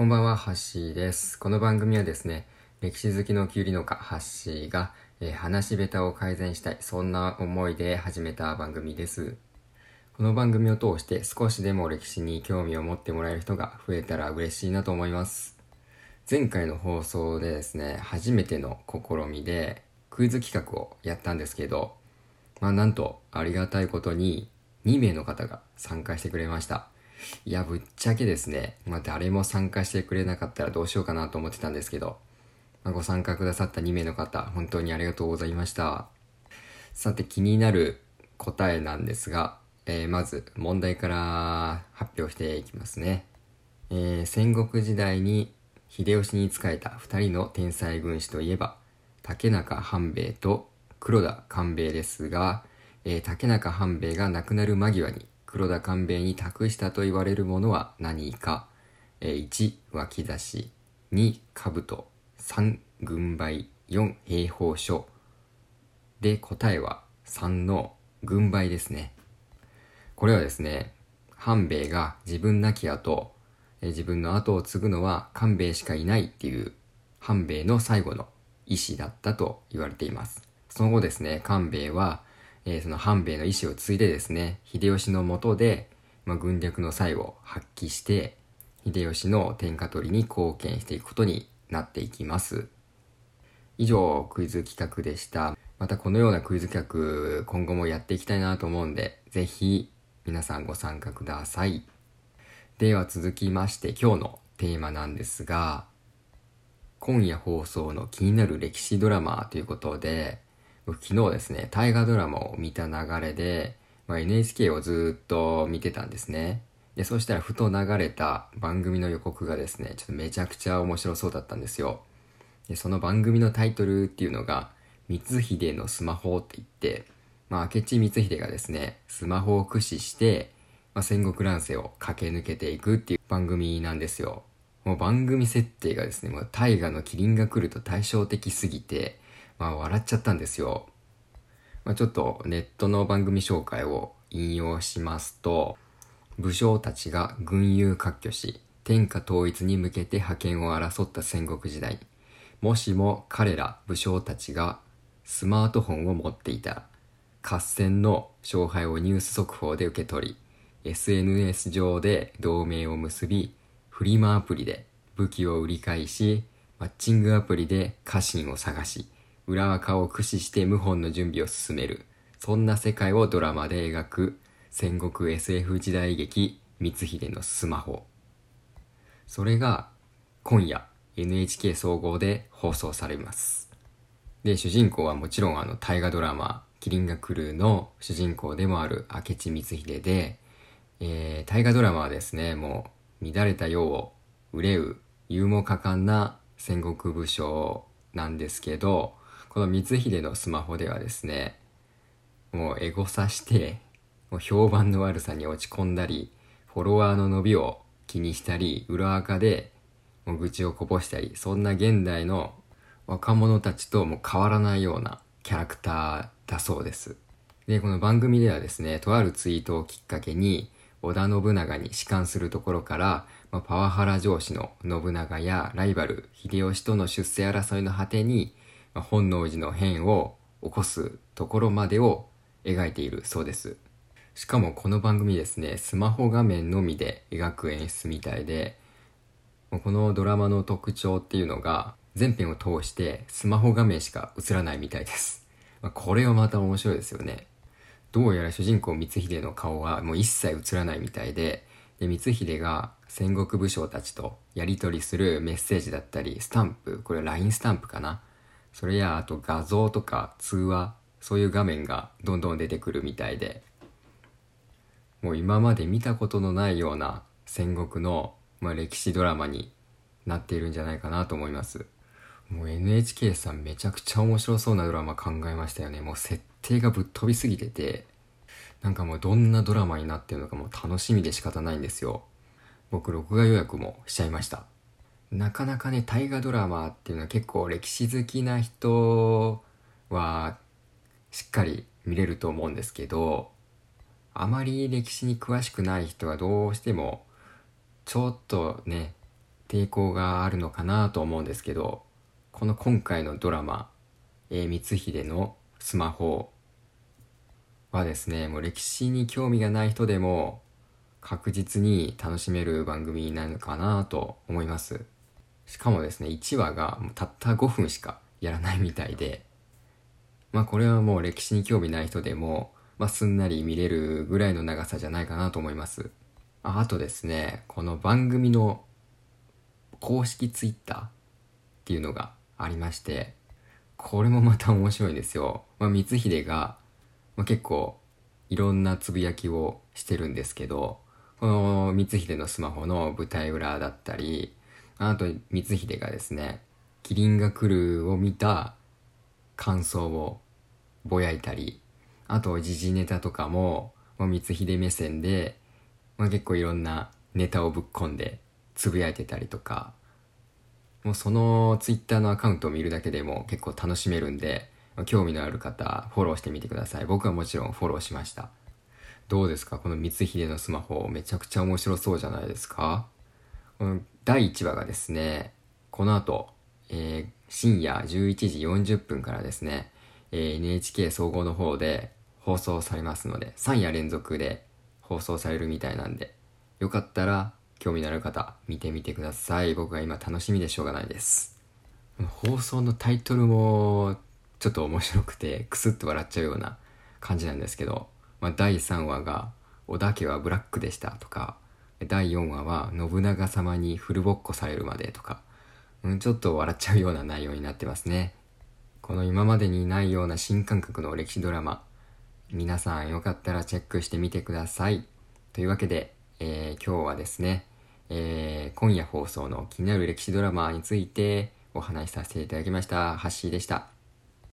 こんばんは、ハッシーです。この番組はですね、歴史好きのキュウリ農家、ハッシーが、えー話し下手を改善したい、そんな思いで始めた番組です。この番組を通して少しでも歴史に興味を持ってもらえる人が増えたら嬉しいなと思います。前回の放送でですね、初めての試みでクイズ企画をやったんですけど、まあなんとありがたいことに2名の方が参加してくれました。いや、ぶっちゃけですね、まあ誰も参加してくれなかったらどうしようかなと思ってたんですけど、まあ、ご参加くださった2名の方、本当にありがとうございました。さて気になる答えなんですが、えーまず問題から発表していきますね。えー戦国時代に秀吉に仕えた2人の天才軍師といえば竹中半兵衛と黒田官兵衛ですが、えー竹中半兵衛が亡くなる間際に黒田官兵衛に託したと言われるものは何か、え1脇差し。2兜。3軍配。4兵法書。で答えは3の軍配ですね。これはですね半兵衛が自分亡き後え自分の後を継ぐのは官兵衛しかいないっていう半兵衛の最後の意思だったと言われています。その後ですね官兵衛は、えーその半兵衛の意思を継いでですね秀吉の下で、まあ、軍略の際を発揮して秀吉の天下取りに貢献していくことになっていきます。以上クイズ企画でした。またこのようなクイズ企画今後もやっていきたいなと思うんでぜひ皆さんご参加ください。では続きまして今日のテーマなんですが今夜放送の気になる歴史ドラマということで昨日ですね大河ドラマを見た流れで、まあ、NHK をずっと見てたんですね。でそしたらふと流れた番組の予告がですねちょっとめちゃくちゃ面白そうだったんですよ。でその番組のタイトルっていうのが「光秀のスマホ」って言って、まあ、明智光秀がですねスマホを駆使して、まあ、戦国乱世を駆け抜けていくっていう番組なんですよ。もう番組設定がですねもう大河の麒麟が来ると対照的すぎて、まあ、笑っちゃったんですよ、まあ、ちょっとネットの番組紹介を引用しますと武将たちが軍友割拠し天下統一に向けて覇権を争った戦国時代。もしも彼ら武将たちがスマートフォンを持っていたら合戦の勝敗をニュース速報で受け取り SNS 上で同盟を結びフリマアプリで武器を売り買いしマッチングアプリで家臣を探し裏垢を駆使して謀反の準備を進める。そんな世界をドラマで描く。戦国 SF 時代劇。光秀のスマホ。それが今夜 NHK 総合で放送されます。で主人公はもちろんあの大河ドラマ「麒麟が来る」の主人公でもある明智光秀で、えー大河ドラマはですねもう乱れた世を憂う勇猛果敢な戦国武将なんですけどこの光秀のスマホではですねもうエゴサしてもう評判の悪さに落ち込んだりフォロワーの伸びを気にしたり裏垢でもう愚痴をこぼしたりそんな現代の若者たちとも変わらないようなキャラクターだそうです。でこの番組ではですねとあるツイートをきっかけに織田信長に仕官するところから、まあ、パワハラ上司の信長やライバル秀吉との出世争いの果てに、本能寺の変を起こすところまでを描いているそうです。しかもこの番組ですねスマホ画面のみで描く演出みたいでこのドラマの特徴っていうのが全編を通してスマホ画面しか映らないみたいです、これはまた面白いですよね。どうやら主人公光秀の顔はもう一切映らないみたいでで光秀が戦国武将たちとやり取りするメッセージだったりスタンプこれ LINE スタンプかなそれやあと画像とか通話そういう画面がどんどん出てくるみたいでもう今まで見たことのないような戦国の、まあ、歴史ドラマになっているんじゃないかなと思います。もう NHK さんめちゃくちゃ面白そうなドラマ考えましたよね。もう設定がぶっ飛びすぎててなんかもうどんなドラマになってるのかもう楽しみで仕方ないんですよ。僕録画予約もしちゃいました。なかなかね大河ドラマっていうのは結構歴史好きな人はしっかり見れると思うんですけどあまり歴史に詳しくない人はどうしてもちょっとね抵抗があるのかなと思うんですけど、この今回のドラマ、えー、光秀のスマホはですね、もう歴史に興味がない人でも確実に楽しめる番組なのかなと思います。しかもですね、1話がたった5分しかやらないみたいで、まあこれはもう歴史に興味ない人でも、まあすんなり見れるぐらいの長さじゃないかなと思います。ああとですね、この番組の公式ツイッターっていうのがありまして、これもまた面白いんですよ。まあ、光秀が、まあ、結構いろんなつぶやきをしてるんですけど、この光秀のスマホの舞台裏だったり、あと光秀がですね、キリンが来るを見た感想をぼやいたり、あと時事ネタとかも、まあ、光秀目線で、まあ、結構いろんなネタをぶっ込んでつぶやいてたりとか、もうそのツイッターのアカウントを見るだけでも結構楽しめるんで、興味のある方、フォローしてみてください。僕はもちろんフォローしました。どうですか？この光秀のスマホ、めちゃくちゃ面白そうじゃないですか？この第1話がですね、この後、えー、深夜11時40分からですね、えー、NHK 総合の方で放送されますので、3夜連続で放送されるみたいなんで、よかったら興味のある方、見てみてください。僕は今楽しみでしょうがないです。放送のタイトルもちょっと面白くて、クスッと笑っちゃうような感じなんですけど、まあ、第3話が、織田家はブラックでしたとか、第4話は信長様にフルボッコされるまでとか、うん、ちょっと笑っちゃうような内容になってますね。この今までにないような新感覚の歴史ドラマ、皆さんよかったらチェックしてみてください。というわけで、えー、今日はですね、えー、今夜放送の気になる歴史ドラマについてお話しさせていただきました。ハッシーでした。